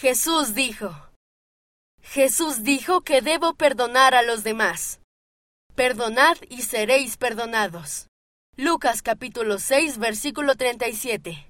Jesús dijo. Jesús dijo que debo perdonar a los demás. Perdonad y seréis perdonados. Lucas capítulo 6 versículo 37.